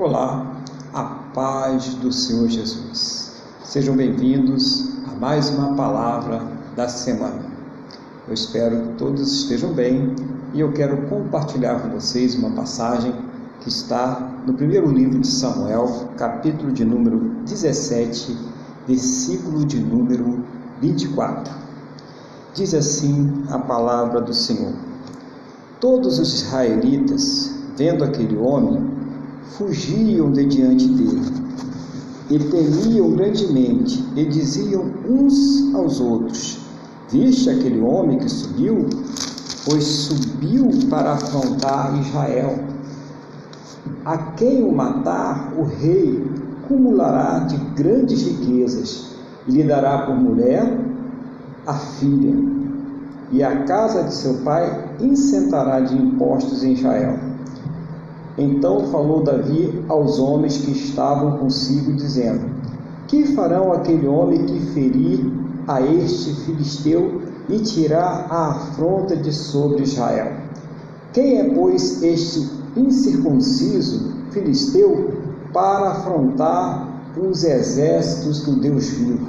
Olá, a paz do Senhor Jesus. Sejam bem-vindos a mais uma palavra da semana. Eu espero que todos estejam bem e eu quero compartilhar com vocês uma passagem que está no primeiro livro de Samuel, capítulo de número 17, versículo de número 24. Diz assim a palavra do Senhor: Todos os israelitas, vendo aquele homem, fugiam de diante dele e temiam grandemente e diziam uns aos outros: Viste aquele homem que subiu? Pois subiu para afrontar Israel. A quem o matar, o rei cumulará de grandes riquezas e lhe dará por mulher a filha, e a casa de seu pai incentará de impostos em Israel. Então falou Davi aos homens que estavam consigo, dizendo: Que farão aquele homem que ferir a este filisteu e tirar a afronta de sobre Israel? Quem é, pois, este incircunciso filisteu para afrontar os exércitos do Deus vivo?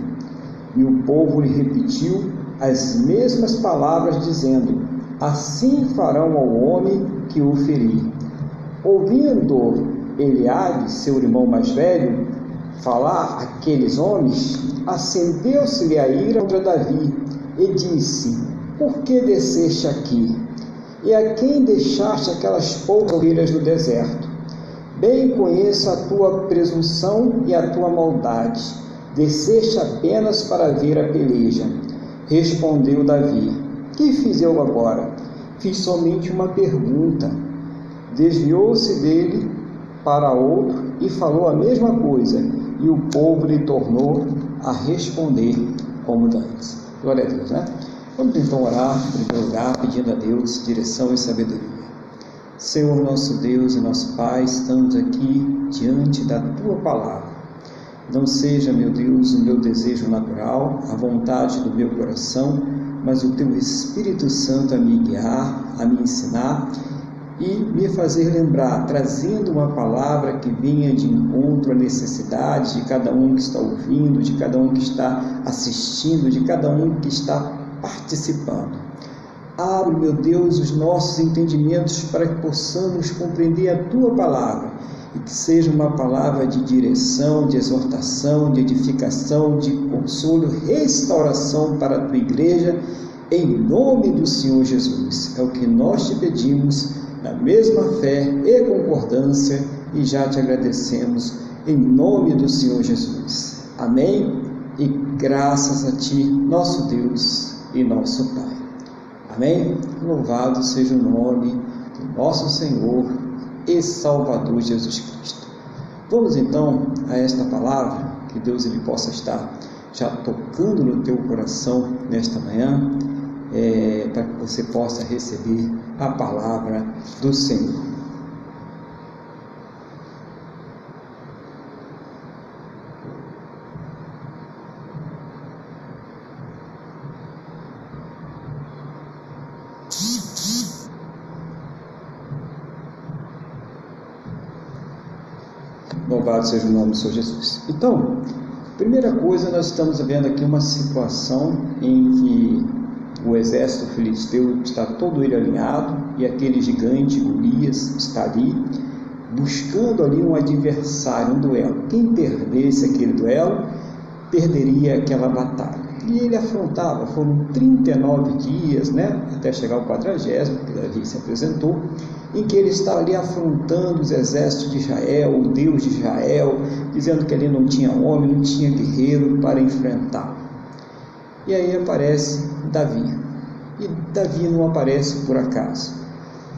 E o povo lhe repetiu as mesmas palavras, dizendo: Assim farão ao homem que o ferir. Ouvindo Eliade, seu irmão mais velho, falar aqueles homens, acendeu-se-lhe a ira contra Davi e disse: Por que desceste aqui? E a quem deixaste aquelas poucas ovelhas no deserto? Bem conheço a tua presunção e a tua maldade. Desceste apenas para ver a peleja. Respondeu Davi: Que fiz eu agora? Fiz somente uma pergunta Desviou-se dele para outro e falou a mesma coisa, e o povo lhe tornou a responder como dantes. Glória a Deus, né? Vamos então orar, em primeiro lugar, pedindo a Deus direção e sabedoria. Senhor nosso Deus e nosso Pai, estamos aqui diante da Tua palavra. Não seja, meu Deus, o meu desejo natural, a vontade do meu coração, mas o Teu Espírito Santo a me guiar, a me ensinar e me fazer lembrar, trazendo uma palavra que venha de encontro à necessidade de cada um que está ouvindo, de cada um que está assistindo, de cada um que está participando. Abre, meu Deus, os nossos entendimentos para que possamos compreender a tua palavra e que seja uma palavra de direção, de exortação, de edificação, de consolo, restauração para a tua igreja, em nome do Senhor Jesus. É o que nós te pedimos na mesma fé e concordância, e já te agradecemos em nome do Senhor Jesus. Amém? E graças a Ti, nosso Deus e nosso Pai. Amém? Louvado seja o nome do nosso Senhor e Salvador Jesus Cristo. Vamos então a esta palavra, que Deus ele possa estar já tocando no teu coração nesta manhã é, para que você possa receber a palavra do Senhor. Louvado seja o nome do Senhor Jesus. Então, primeira coisa, nós estamos vendo aqui uma situação em que o exército filisteu está todo ele alinhado e aquele gigante Golias está ali buscando ali um adversário, um duelo. Quem perdesse aquele duelo perderia aquela batalha. E ele afrontava, foram 39 dias, né, até chegar ao 40, que Davi se apresentou, em que ele estava ali afrontando os exércitos de Israel, o Deus de Israel, dizendo que ali não tinha homem, não tinha guerreiro para enfrentar. E aí aparece Davi. E Davi não aparece por acaso.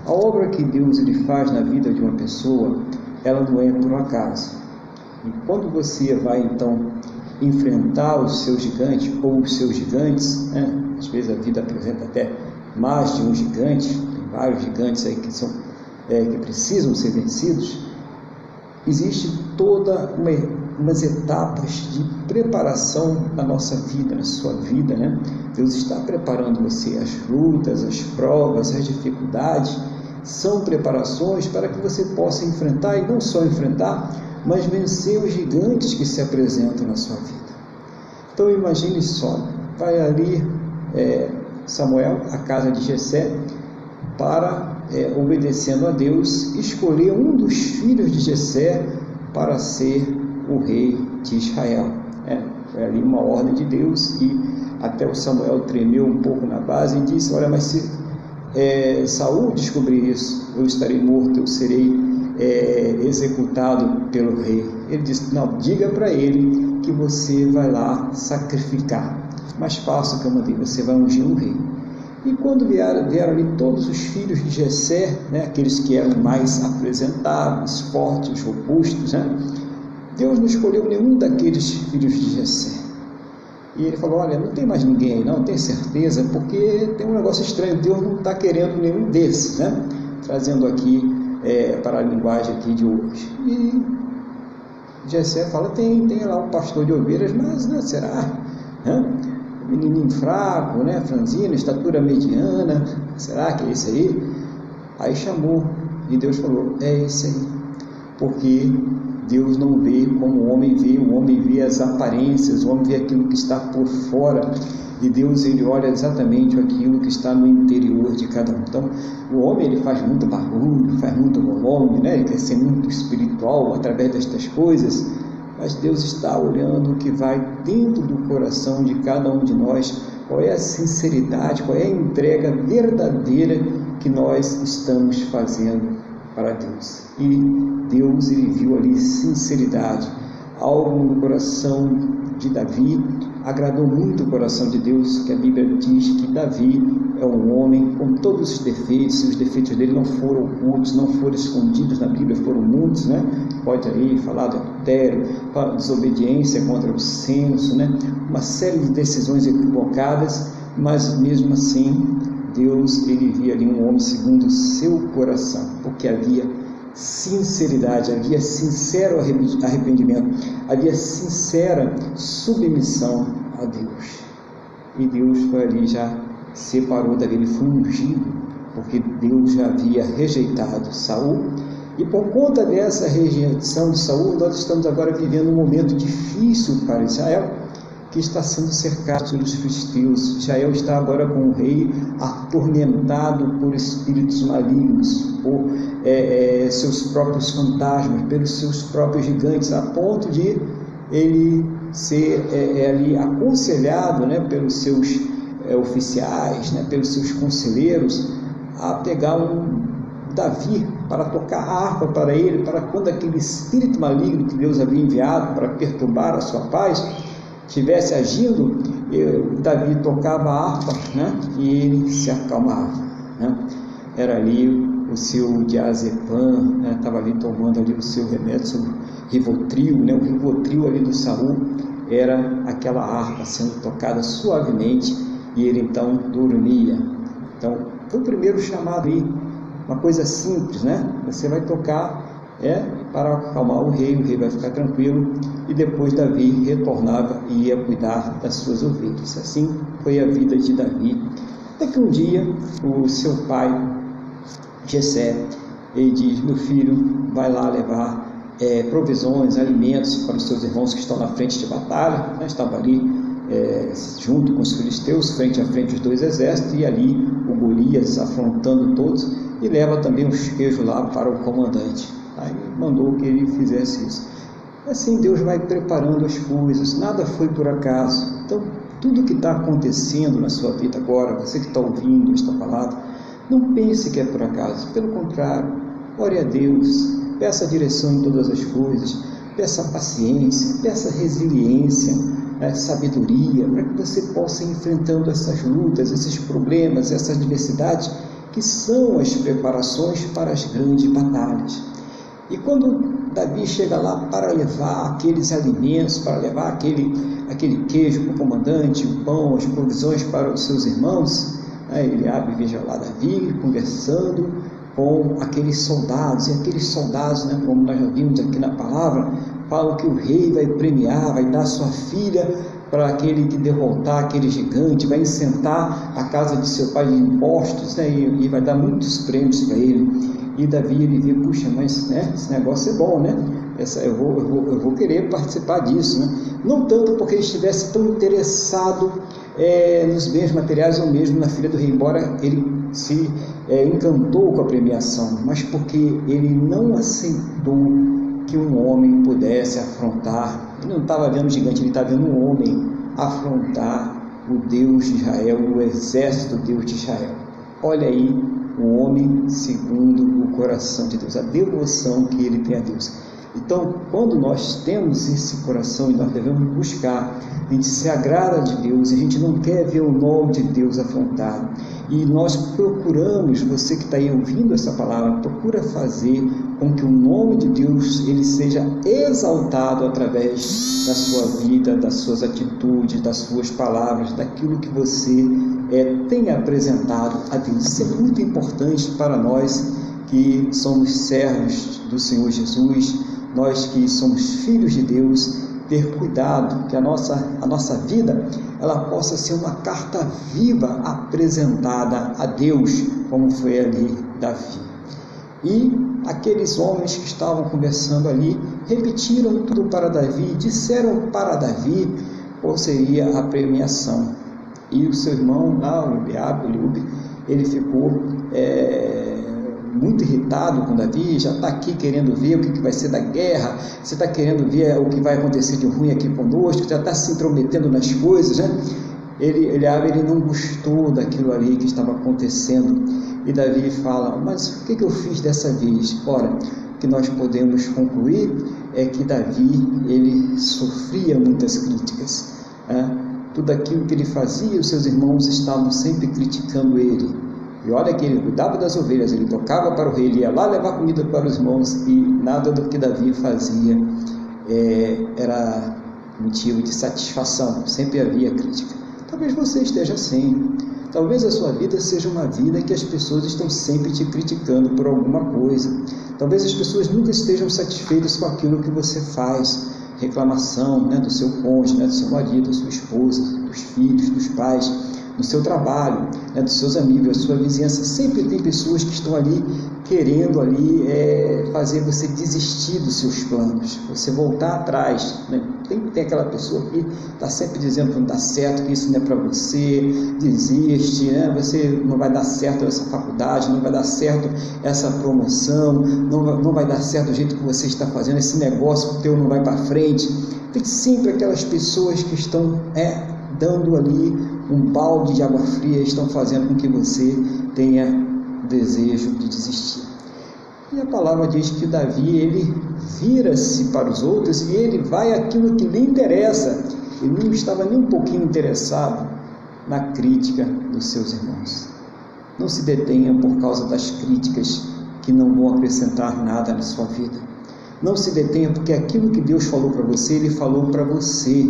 A obra que Deus ele faz na vida de uma pessoa, ela não é por acaso. E quando você vai então enfrentar o seu gigante ou os seus gigantes, né? às vezes a vida apresenta até mais de um gigante, tem vários gigantes aí que são é, que precisam ser vencidos. Existe toda uma umas etapas de preparação na nossa vida, na sua vida, né? Deus está preparando você as lutas, as provas, as dificuldades, são preparações para que você possa enfrentar, e não só enfrentar, mas vencer os gigantes que se apresentam na sua vida. Então imagine só, vai ali é, Samuel, a casa de Jessé, para, é, obedecendo a Deus, escolher um dos filhos de Jessé para ser o rei de Israel. É, foi ali uma ordem de Deus e até o Samuel tremeu um pouco na base e disse: Olha, mas se é, Saul descobrir isso, eu estarei morto, eu serei é, executado pelo rei. Ele disse: Não, diga para ele que você vai lá sacrificar. Mais fácil que eu mandei, você vai ungir um rei. E quando vieram, vieram ali todos os filhos de Jessé, né, aqueles que eram mais apresentáveis, fortes, robustos, né, Deus não escolheu nenhum daqueles filhos de Jessé. E ele falou: Olha, não tem mais ninguém aí, não, tem certeza, porque tem um negócio estranho, Deus não está querendo nenhum desses, né? Trazendo aqui é, para a linguagem aqui de hoje. E Jessé fala: Tem, tem lá um pastor de ovelhas, mas né, será? Hã? Menininho fraco, né? Franzino, estatura mediana, será que é esse aí? Aí chamou e Deus falou: É esse aí, porque Deus não vê como o homem vê, o homem vê as aparências, o homem vê aquilo que está por fora, e Deus ele olha exatamente aquilo que está no interior de cada um. Então, o homem ele faz muito barulho, faz muito volume, né? ele quer ser muito espiritual através destas coisas, mas Deus está olhando o que vai dentro do coração de cada um de nós, qual é a sinceridade, qual é a entrega verdadeira que nós estamos fazendo para Deus. E Deus ele viu ali sinceridade, algo no coração de Davi agradou muito o coração de Deus, que a Bíblia diz que Davi é um homem com todos os defeitos, os defeitos dele não foram ocultos, não foram escondidos na Bíblia, foram muitos, né? Pode aí falar do adultério, desobediência contra o senso, né? Uma série de decisões equivocadas, mas mesmo assim Deus ele via ali um homem segundo o seu coração, porque havia sinceridade, havia sincero arrependimento, havia sincera submissão a Deus. E Deus foi ali já separou Davi, ele foi ungido, porque Deus já havia rejeitado Saul. E por conta dessa rejeição de Saul, nós estamos agora vivendo um momento difícil para Israel, que está sendo cercado pelos filisteus. Israel está agora com o rei atormentado por espíritos malignos, por é, é, seus próprios fantasmas, pelos seus próprios gigantes, a ponto de ele ser é, é ali aconselhado né, pelos seus é, oficiais, né, pelos seus conselheiros, a pegar um Davi para tocar a harpa para ele, para quando aquele espírito maligno que Deus havia enviado para perturbar a sua paz estivesse agindo, eu, Davi tocava a harpa né, e ele se acalmava. Né? Era ali o seu diazepam, estava né, ali tomando ali o seu remédio sobre Rivotril, né, o Rivotril ali do Saul era aquela harpa sendo tocada suavemente e ele então dormia. Então, foi o primeiro chamado aí, uma coisa simples, né? Você vai tocar é para acalmar o rei, o rei vai ficar tranquilo e depois Davi retornava e ia cuidar das suas ovelhas. Assim foi a vida de Davi. Até que um dia o seu pai, Jessé, ele diz: Meu filho, vai lá levar é, provisões, alimentos para os seus irmãos que estão na frente de batalha. Né? Estava ali é, junto com os filisteus, frente a frente os dois exércitos, e ali o Golias afrontando todos, e leva também os queijos lá para o comandante. Aí mandou que ele fizesse isso. Assim Deus vai preparando as coisas, nada foi por acaso. Então, tudo que está acontecendo na sua vida agora, você que está ouvindo esta palavra, não pense que é por acaso, pelo contrário, ore a Deus, peça direção em todas as coisas, peça paciência, peça resiliência, né, sabedoria, para que você possa ir enfrentando essas lutas, esses problemas, essas adversidades, que são as preparações para as grandes batalhas. E quando Davi chega lá para levar aqueles alimentos, para levar aquele, aquele queijo para o comandante, o pão, as provisões para os seus irmãos, né, ele abre e veja lá Davi conversando com aqueles soldados, e aqueles soldados, né, como nós já vimos aqui na palavra, falam que o rei vai premiar, vai dar sua filha para aquele que derrotar aquele gigante, vai incentar a casa de seu pai de impostos né, e, e vai dar muitos prêmios para ele. E Davi ele vê, puxa, mas né, esse negócio é bom, né? Essa, eu, vou, eu, vou, eu vou querer participar disso, né? Não tanto porque ele estivesse tão interessado é, nos bens materiais ou mesmo na filha do rei, embora ele se é, encantou com a premiação, mas porque ele não aceitou que um homem pudesse afrontar. Ele não estava vendo gigante, ele estava vendo um homem afrontar o Deus de Israel, o exército do Deus de Israel. Olha aí o homem segundo o coração de Deus, a devoção que ele tem a Deus. Então, quando nós temos esse coração e nós devemos buscar, a gente se agrada de Deus, a gente não quer ver o nome de Deus afrontado. E nós procuramos, você que está aí ouvindo essa palavra, procura fazer com que o nome de Deus ele seja exaltado através da sua vida, das suas atitudes, das suas palavras, daquilo que você é, tem apresentado a Deus. Isso é muito importante para nós que somos servos do Senhor Jesus, nós que somos filhos de Deus, ter cuidado que a nossa, a nossa vida ela possa ser uma carta viva apresentada a Deus, como foi ali Davi. E aqueles homens que estavam conversando ali repetiram tudo para Davi, disseram para Davi qual seria a premiação. E o seu irmão lá, o ele ficou é, muito irritado com Davi, já está aqui querendo ver o que, que vai ser da guerra, você está querendo ver o que vai acontecer de ruim aqui conosco, já está se intrometendo nas coisas, né? Ele, Eliabe, ele não gostou daquilo ali que estava acontecendo. E Davi fala, mas o que, que eu fiz dessa vez? Ora, o que nós podemos concluir é que Davi, ele sofria muitas críticas. Né? tudo aquilo que ele fazia, os seus irmãos estavam sempre criticando ele. E olha que ele cuidava das ovelhas, ele tocava para o rei, ele ia lá levar comida para os irmãos e nada do que Davi fazia é, era motivo de satisfação, sempre havia crítica. Talvez você esteja assim. Talvez a sua vida seja uma vida em que as pessoas estão sempre te criticando por alguma coisa. Talvez as pessoas nunca estejam satisfeitas com aquilo que você faz reclamação né, do seu cônjuge, né, do seu marido, da sua esposa, dos filhos, dos pais, no seu trabalho, né, dos seus amigos, da sua vizinhança. Sempre tem pessoas que estão ali querendo ali é, fazer você desistir dos seus planos, você voltar atrás. Né? Tem, tem aquela pessoa que está sempre dizendo que não dá certo, que isso não é para você, desiste, né? você não vai dar certo essa faculdade, não vai dar certo essa promoção, não vai, não vai dar certo o jeito que você está fazendo, esse negócio teu não vai para frente. Tem sempre aquelas pessoas que estão é, dando ali um balde de água fria, estão fazendo com que você tenha desejo de desistir. E a palavra diz que Davi ele vira-se para os outros e ele vai aquilo que lhe interessa. Ele não estava nem um pouquinho interessado na crítica dos seus irmãos. Não se detenha por causa das críticas que não vão acrescentar nada na sua vida. Não se detenha porque aquilo que Deus falou para você, Ele falou para você.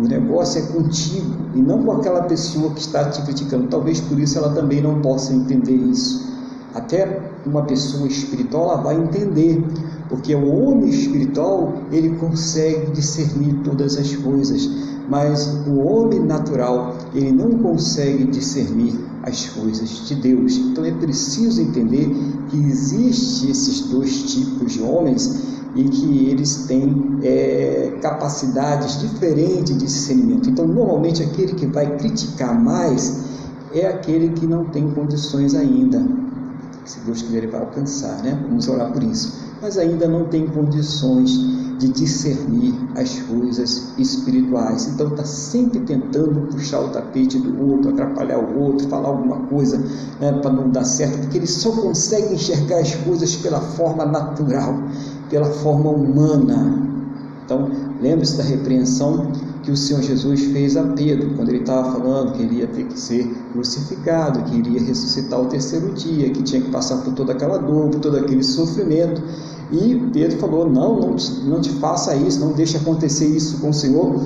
O negócio é contigo e não com aquela pessoa que está te criticando. Talvez por isso ela também não possa entender isso. Até uma pessoa espiritual ela vai entender, porque o homem espiritual ele consegue discernir todas as coisas, mas o homem natural ele não consegue discernir as coisas de Deus. Então é preciso entender que existe esses dois tipos de homens e que eles têm é, capacidades diferentes de discernimento. Então, normalmente, aquele que vai criticar mais é aquele que não tem condições ainda. Se Deus quiser, ele vai alcançar, né? Vamos orar por isso. Mas ainda não tem condições de discernir as coisas espirituais. Então está sempre tentando puxar o tapete do outro, atrapalhar o outro, falar alguma coisa né, para não dar certo, porque ele só consegue enxergar as coisas pela forma natural pela forma humana. Então, lembre-se da repreensão que o Senhor Jesus fez a Pedro, quando ele estava falando que ele ia ter que ser crucificado, que iria ressuscitar o terceiro dia, que tinha que passar por toda aquela dor, por todo aquele sofrimento. E Pedro falou: Não, não não te faça isso, não deixe acontecer isso com o Senhor.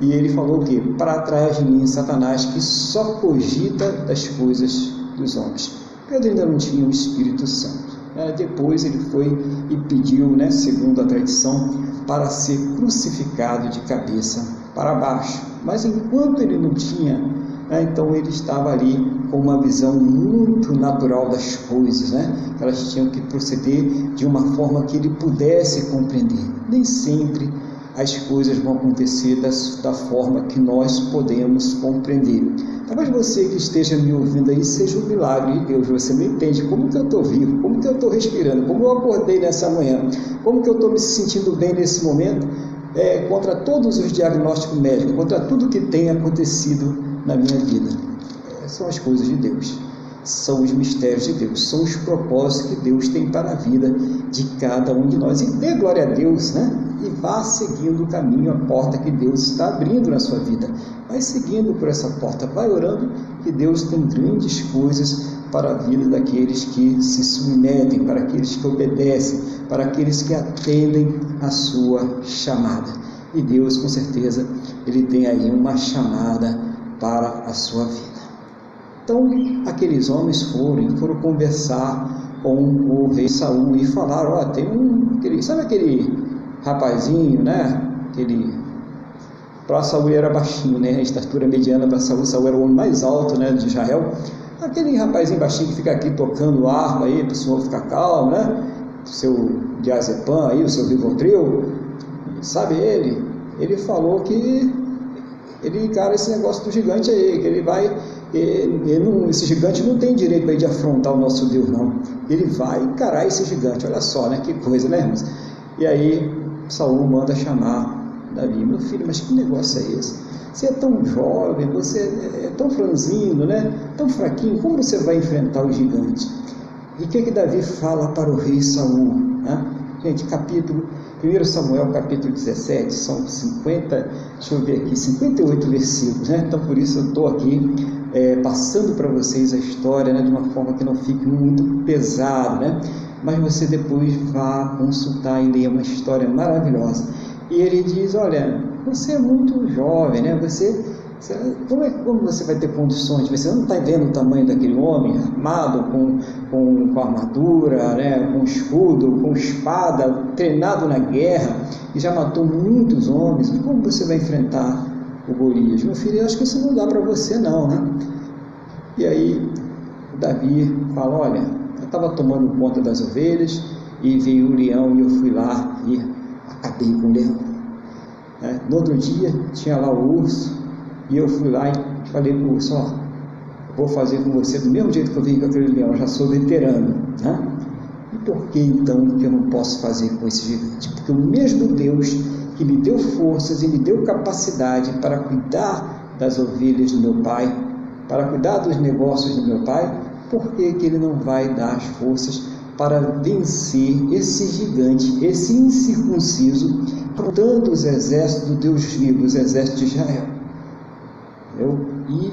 E ele falou o quê? Para trás de mim, Satanás, que só cogita das coisas dos homens. Pedro ainda não tinha o Espírito Santo. É, depois ele foi e pediu, né, segundo a tradição, para ser crucificado de cabeça para baixo. Mas enquanto ele não tinha, né, então ele estava ali com uma visão muito natural das coisas, né? Elas tinham que proceder de uma forma que ele pudesse compreender. Nem sempre as coisas vão acontecer das, da forma que nós podemos compreender. Talvez você que esteja me ouvindo aí seja um milagre de Deus. Você não entende como que eu estou vivo, como que eu estou respirando, como eu acordei nessa manhã, como que eu estou me sentindo bem nesse momento, é, contra todos os diagnósticos médicos, contra tudo que tem acontecido na minha vida. São as coisas de Deus são os mistérios de Deus, são os propósitos que Deus tem para a vida de cada um de nós. E dê glória a Deus, né? E vá seguindo o caminho, a porta que Deus está abrindo na sua vida. Vai seguindo por essa porta, vai orando que Deus tem grandes coisas para a vida daqueles que se submetem, para aqueles que obedecem, para aqueles que atendem a sua chamada. E Deus, com certeza, Ele tem aí uma chamada para a sua vida. Então, aqueles homens foram, foram conversar com o rei Saul e falaram, ó, oh, tem um, aquele, sabe aquele rapazinho, né? Aquele para Saul era baixinho, né? A estatura mediana para Saul, Saul era o homem mais alto, né, de Israel. Aquele rapazinho baixinho que fica aqui tocando harpa aí para o senhor ficar calmo, né? O seu diazepam aí, o seu rivotril, sabe ele? Ele falou que ele encara esse negócio do gigante aí, que ele vai ele não, esse gigante não tem direito de afrontar o nosso Deus, não. Ele vai encarar esse gigante, olha só, né? Que coisa, né, irmãos? E aí Saul manda chamar Davi, meu filho, mas que negócio é esse? Você é tão jovem, você é tão franzino, né? Tão fraquinho, como você vai enfrentar o gigante? E o que, que Davi fala para o rei Saul? Né? Gente, capítulo 1 Samuel capítulo 17, são 50, deixa eu ver aqui, 58 versículos, né? Então por isso eu estou aqui é, passando para vocês a história né, de uma forma que não fique muito pesado, né? Mas você depois vá consultar e ler uma história maravilhosa. E ele diz, olha, você é muito jovem, né? Você como, é, como você vai ter condições? Você não está vendo o tamanho daquele homem armado com, com, com armadura, né, com escudo, com espada, treinado na guerra e já matou muitos homens. Como você vai enfrentar o Golias? Meu filho, eu acho que isso não dá para você, não. Né? E aí Davi fala: Olha, eu estava tomando conta das ovelhas e veio o leão e eu fui lá e acabei com o leão. É, no outro dia tinha lá o urso e eu fui lá e falei para o urso, ó, vou fazer com você do mesmo jeito que eu vim com aquele leão, já sou veterano, né? E por que então que eu não posso fazer com esse gigante? Porque o mesmo Deus que me deu forças e me deu capacidade para cuidar das ovelhas do meu pai, para cuidar dos negócios do meu pai, por que, que ele não vai dar as forças para vencer esse gigante, esse incircunciso, protando os exércitos do Deus vivo, os exércitos de Israel? Eu, e,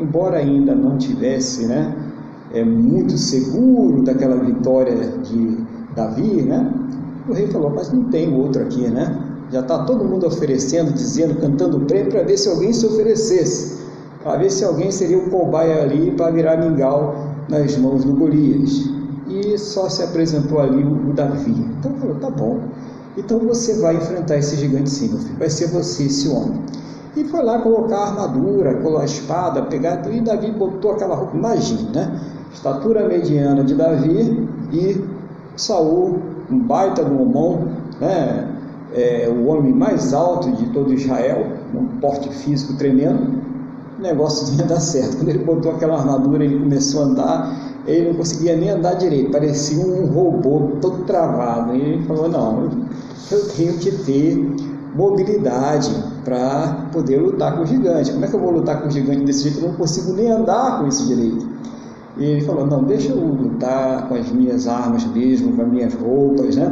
embora ainda não tivesse né, é, muito seguro daquela vitória de Davi, né, o rei falou, mas não tem outro aqui, né? Já está todo mundo oferecendo, dizendo, cantando prêmio para ver se alguém se oferecesse, para ver se alguém seria o cobaia ali para virar mingau nas mãos do Golias. E só se apresentou ali o, o Davi. Então falou, tá bom. Então você vai enfrentar esse gigante sim, meu filho. Vai ser você esse homem. E foi lá colocar a armadura, colocar a espada, pegar, e Davi botou aquela roupa, imagina, né? Estatura mediana de Davi e Saul, um baita do homão, né? É, o homem mais alto de todo Israel, um porte físico tremendo, o negócio ia dar certo. Quando ele botou aquela armadura, ele começou a andar, ele não conseguia nem andar direito, parecia um robô todo travado. E ele falou: Não, eu tenho que ter mobilidade para poder lutar com o gigante. Como é que eu vou lutar com o gigante desse jeito? Eu não consigo nem andar com esse direito. E ele falou: Não, deixa eu lutar com as minhas armas mesmo, com as minhas roupas, né?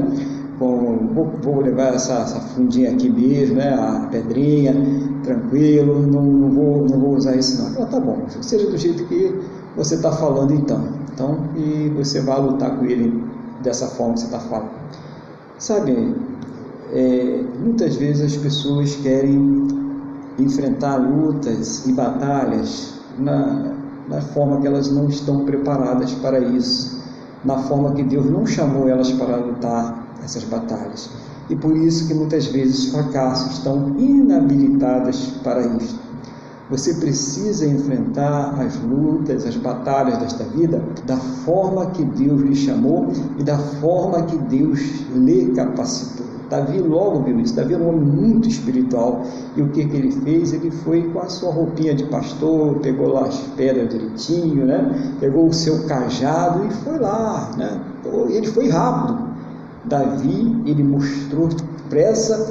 Com, vou, vou, levar essa, essa, fundinha aqui mesmo, né? A pedrinha, tranquilo, não, não, vou, não vou usar isso não. Falei, tá bom, seja do jeito que você está falando então. Então, e você vai lutar com ele dessa forma que você está falando. Sabe, é, muitas vezes as pessoas querem enfrentar lutas e batalhas na, na forma que elas não estão preparadas para isso, na forma que Deus não chamou elas para lutar essas batalhas. e por isso que muitas vezes fracassos estão inabilitadas para isso. Você precisa enfrentar as lutas, as batalhas desta vida da forma que Deus lhe chamou e da forma que Deus lhe capacitou. Davi logo viu isso. Davi era um homem muito espiritual. E o que, que ele fez? Ele foi com a sua roupinha de pastor, pegou lá as pedras direitinho, né? pegou o seu cajado e foi lá. Né? Ele foi rápido. Davi, ele mostrou pressa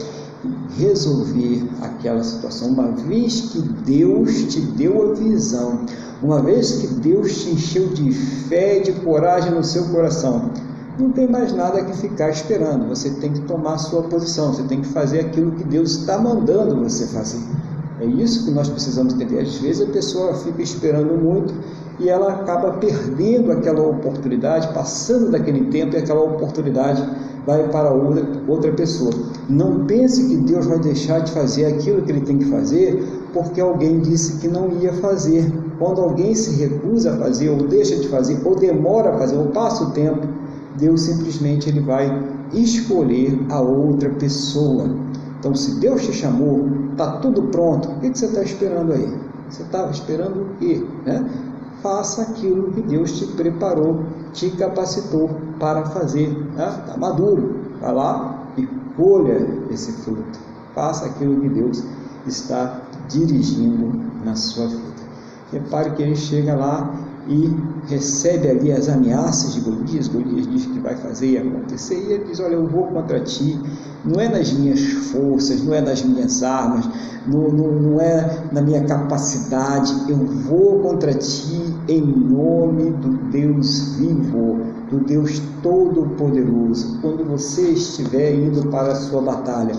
resolver aquela situação, uma vez que Deus te deu a visão, uma vez que Deus te encheu de fé e de coragem no seu coração, não tem mais nada que ficar esperando. Você tem que tomar sua posição, você tem que fazer aquilo que Deus está mandando você fazer. É isso que nós precisamos entender. Às vezes a pessoa fica esperando muito e ela acaba perdendo aquela oportunidade, passando daquele tempo e aquela oportunidade vai para outra, outra pessoa. Não pense que Deus vai deixar de fazer aquilo que ele tem que fazer porque alguém disse que não ia fazer. Quando alguém se recusa a fazer, ou deixa de fazer, ou demora a fazer, ou passa o tempo, Deus simplesmente ele vai escolher a outra pessoa. Então, se Deus te chamou, está tudo pronto, o que, você está esperando aí? Você estava esperando o quê? Né? Faça aquilo que Deus te preparou, te capacitou para fazer. Está né? maduro, vai lá e colha esse fruto. Faça aquilo que Deus está dirigindo na sua vida. Repare que ele chega lá e recebe ali as ameaças de Golias, Golias diz que vai fazer e acontecer, e ele diz, olha, eu vou contra ti, não é nas minhas forças, não é nas minhas armas, não, não, não é na minha capacidade, eu vou contra ti em nome do Deus vivo, do Deus Todo-Poderoso, quando você estiver indo para a sua batalha,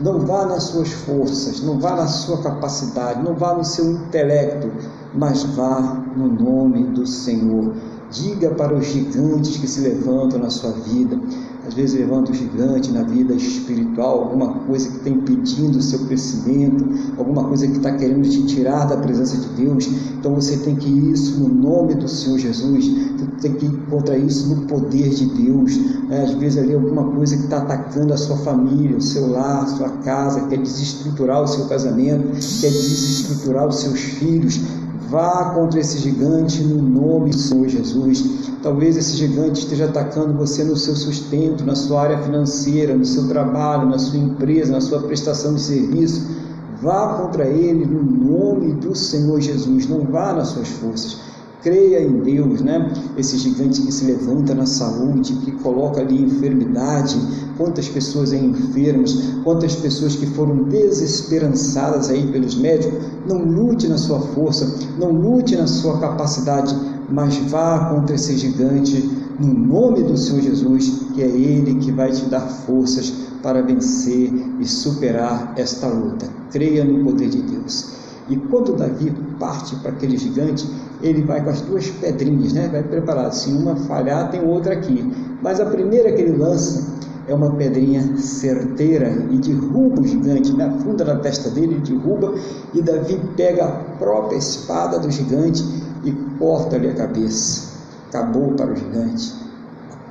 não vá nas suas forças, não vá na sua capacidade, não vá no seu intelecto, mas vá no nome do Senhor. Diga para os gigantes que se levantam na sua vida, às vezes levanta um gigante na vida espiritual, alguma coisa que está impedindo o seu crescimento, alguma coisa que está querendo te tirar da presença de Deus. Então você tem que ir isso no nome do Senhor Jesus, você tem que ir contra isso no poder de Deus. É, às vezes ali alguma coisa que está atacando a sua família, o seu lar, a sua casa, quer desestruturar o seu casamento, quer desestruturar os seus filhos. Vá contra esse gigante no nome do Senhor Jesus. Talvez esse gigante esteja atacando você no seu sustento, na sua área financeira, no seu trabalho, na sua empresa, na sua prestação de serviço. Vá contra ele no nome do Senhor Jesus. Não vá nas suas forças creia em Deus, né? Esse gigante que se levanta na saúde, que coloca ali enfermidade, quantas pessoas aí enfermas, quantas pessoas que foram desesperançadas aí pelos médicos, não lute na sua força, não lute na sua capacidade, mas vá contra esse gigante no nome do Senhor Jesus, que é Ele que vai te dar forças para vencer e superar esta luta. Creia no poder de Deus. E quando Davi parte para aquele gigante, ele vai com as duas pedrinhas, né? vai preparado. Se uma falhar, tem outra aqui. Mas a primeira que ele lança é uma pedrinha certeira e derruba o gigante, né? na testa dele, derruba, e Davi pega a própria espada do gigante e corta-lhe a cabeça. Acabou para o gigante.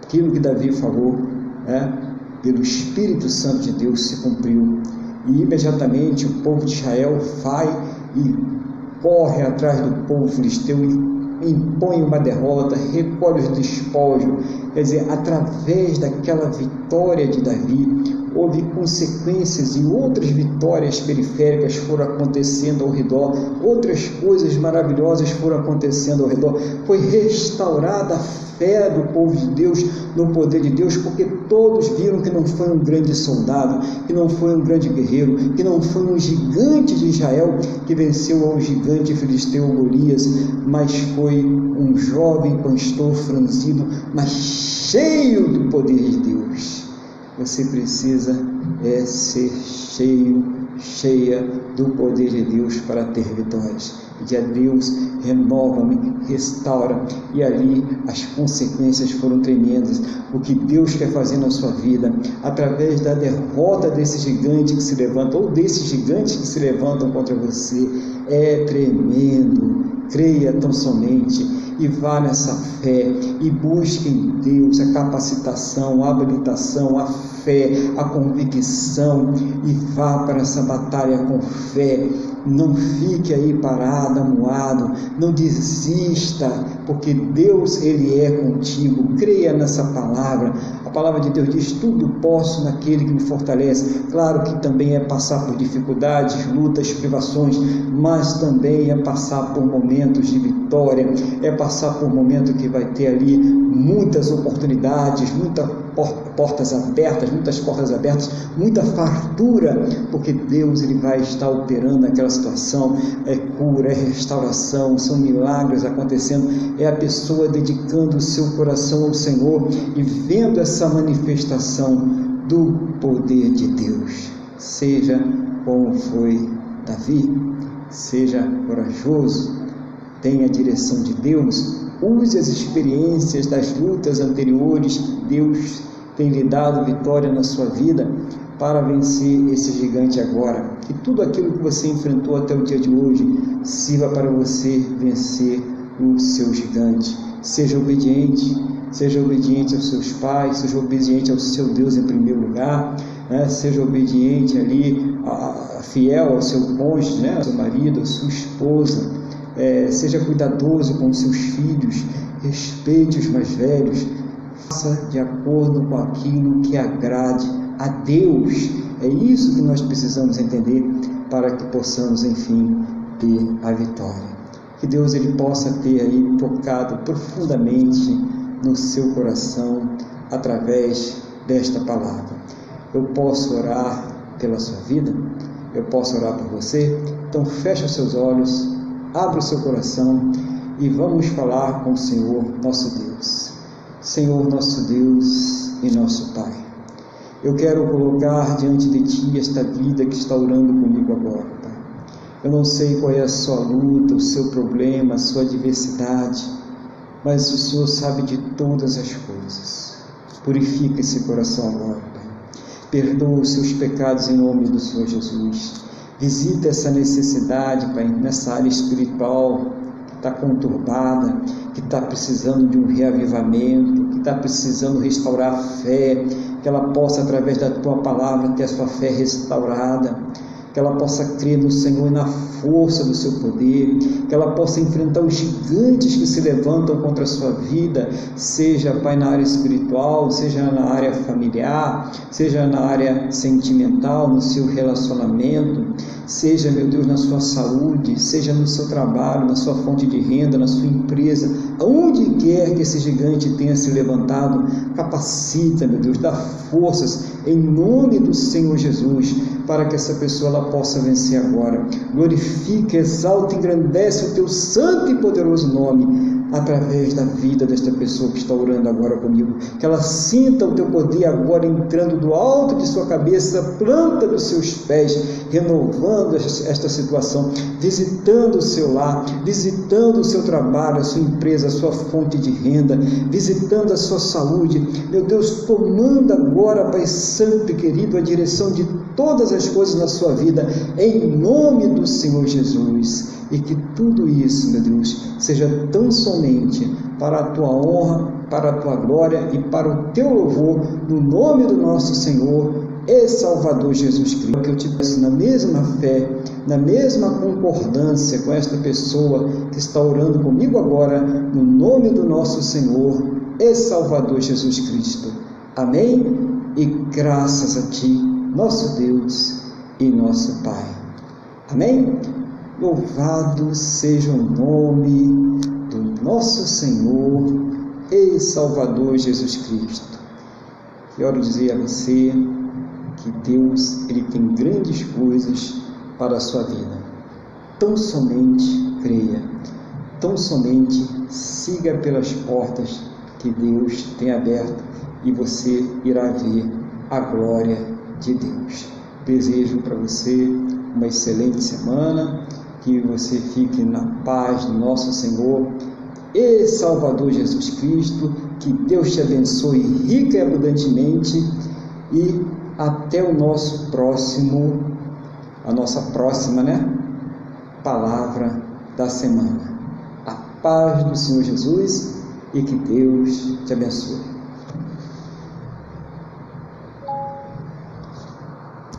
Aquilo que Davi falou, né? pelo Espírito Santo de Deus se cumpriu. E imediatamente o povo de Israel vai e corre atrás do povo filisteu e impõe uma derrota, recolhe os despojos. Quer dizer, através daquela vitória de Davi, houve consequências e outras vitórias periféricas foram acontecendo ao redor, outras coisas maravilhosas foram acontecendo ao redor. Foi restaurada a fé do povo de Deus no poder de Deus, porque todos viram que não foi um grande soldado, que não foi um grande guerreiro, que não foi um gigante de Israel que venceu ao gigante filisteu Golias, mas foi um jovem pastor franzido, mas cheio do poder de Deus você precisa é, ser cheio, cheia do poder de Deus para ter vitórias. Pedir a Deus, renova-me, restaura. E ali as consequências foram tremendas. O que Deus quer fazer na sua vida, através da derrota desse gigante que se levanta, ou desses gigantes que se levantam contra você, é tremendo creia tão somente e vá nessa fé e busque em Deus a capacitação, a habilitação, a fé, a convicção e vá para essa batalha com fé. Não fique aí parado, amuado, não desista, porque Deus ele é contigo. Creia nessa palavra. A palavra de Deus diz: tudo posso naquele que me fortalece. Claro que também é passar por dificuldades, lutas, privações, mas também é passar por momentos de vitória, é passar por momentos que vai ter ali muitas oportunidades, muitas portas abertas, muitas portas abertas, muita fartura, porque Deus ele vai estar operando naquela situação, é cura, é restauração, são milagres acontecendo, é a pessoa dedicando o seu coração ao Senhor e vendo essa manifestação do poder de Deus. Seja como foi Davi, seja corajoso, tenha a direção de Deus, use as experiências das lutas anteriores, Deus tem lhe dado vitória na sua vida para vencer esse gigante agora. Que tudo aquilo que você enfrentou até o dia de hoje sirva para você vencer o seu gigante. Seja obediente, seja obediente aos seus pais, seja obediente ao seu Deus em primeiro lugar, né? seja obediente ali, a, a, fiel ao seu cônjuge, né? ao seu marido, à sua esposa é, seja cuidadoso com seus filhos, respeite os mais velhos, faça de acordo com aquilo que agrade a Deus. É isso que nós precisamos entender para que possamos, enfim, ter a vitória. Que Deus ele possa ter aí tocado profundamente no seu coração através desta palavra. Eu posso orar pela sua vida, eu posso orar por você. Então feche os seus olhos abra o seu coração e vamos falar com o Senhor nosso Deus. Senhor nosso Deus e nosso Pai. Eu quero colocar diante de Ti esta vida que está orando comigo agora. Eu não sei qual é a sua luta, o seu problema, a sua adversidade, mas o Senhor sabe de todas as coisas. Purifica esse coração agora, Pai. Perdoa os seus pecados em nome do Senhor Jesus. Visita essa necessidade, Pai, nessa área espiritual está conturbada, que está precisando de um reavivamento, que está precisando restaurar a fé, que ela possa, através da tua palavra, ter a sua fé restaurada que ela possa crer no Senhor e na força do seu poder, que ela possa enfrentar os gigantes que se levantam contra a sua vida, seja, Pai, na área espiritual, seja na área familiar, seja na área sentimental, no seu relacionamento, seja, meu Deus, na sua saúde, seja no seu trabalho, na sua fonte de renda, na sua empresa, aonde quer que esse gigante tenha se levantado, capacita, meu Deus, dá forças em nome do Senhor Jesus, para que essa pessoa ela possa vencer agora. Glorifica, exalta, engrandece o teu santo e poderoso nome através da vida desta pessoa que está orando agora comigo. Que ela sinta o teu poder agora entrando do alto de sua cabeça, planta dos seus pés, renovando esta situação, visitando o seu lar, visitando o seu trabalho, a sua empresa, a sua fonte de renda, visitando a sua saúde. Meu Deus, tomando agora, Pai Santo e querido, a direção de todas as coisas na sua vida, em nome do Senhor Jesus e que tudo isso, meu Deus, seja tão somente para a tua honra, para a tua glória e para o teu louvor, no nome do nosso Senhor e Salvador Jesus Cristo. Que eu te peço na mesma fé, na mesma concordância com esta pessoa que está orando comigo agora, no nome do nosso Senhor e Salvador Jesus Cristo. Amém? E graças a ti, nosso Deus e nosso Pai. Amém? Louvado seja o nome do nosso Senhor e Salvador Jesus Cristo. Quero dizer a você que Deus ele tem grandes coisas para a sua vida. Tão somente creia, tão somente siga pelas portas que Deus tem aberto e você irá ver a glória de Deus. Desejo para você uma excelente semana que você fique na paz do nosso Senhor e Salvador Jesus Cristo, que Deus te abençoe rica e abundantemente e até o nosso próximo, a nossa próxima, né? Palavra da semana. paz do Senhor Jesus e que Deus te abençoe.